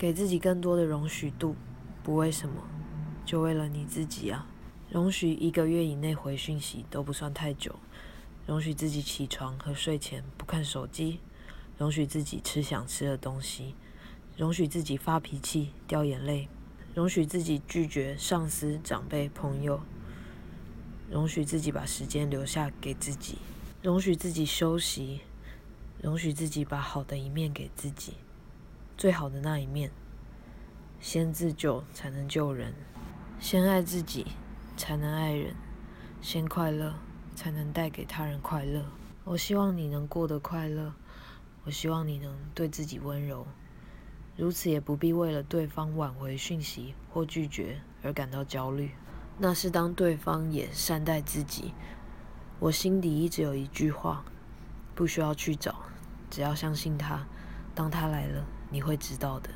给自己更多的容许度，不为什么，就为了你自己啊！容许一个月以内回讯息都不算太久，容许自己起床和睡前不看手机，容许自己吃想吃的东西，容许自己发脾气、掉眼泪，容许自己拒绝上司、长辈、朋友，容许自己把时间留下给自己，容许自己休息，容许自己把好的一面给自己。最好的那一面，先自救才能救人，先爱自己才能爱人，先快乐才能带给他人快乐。我希望你能过得快乐，我希望你能对自己温柔，如此也不必为了对方挽回讯息或拒绝而感到焦虑。那是当对方也善待自己。我心底一直有一句话，不需要去找，只要相信他，当他来了。你会知道的。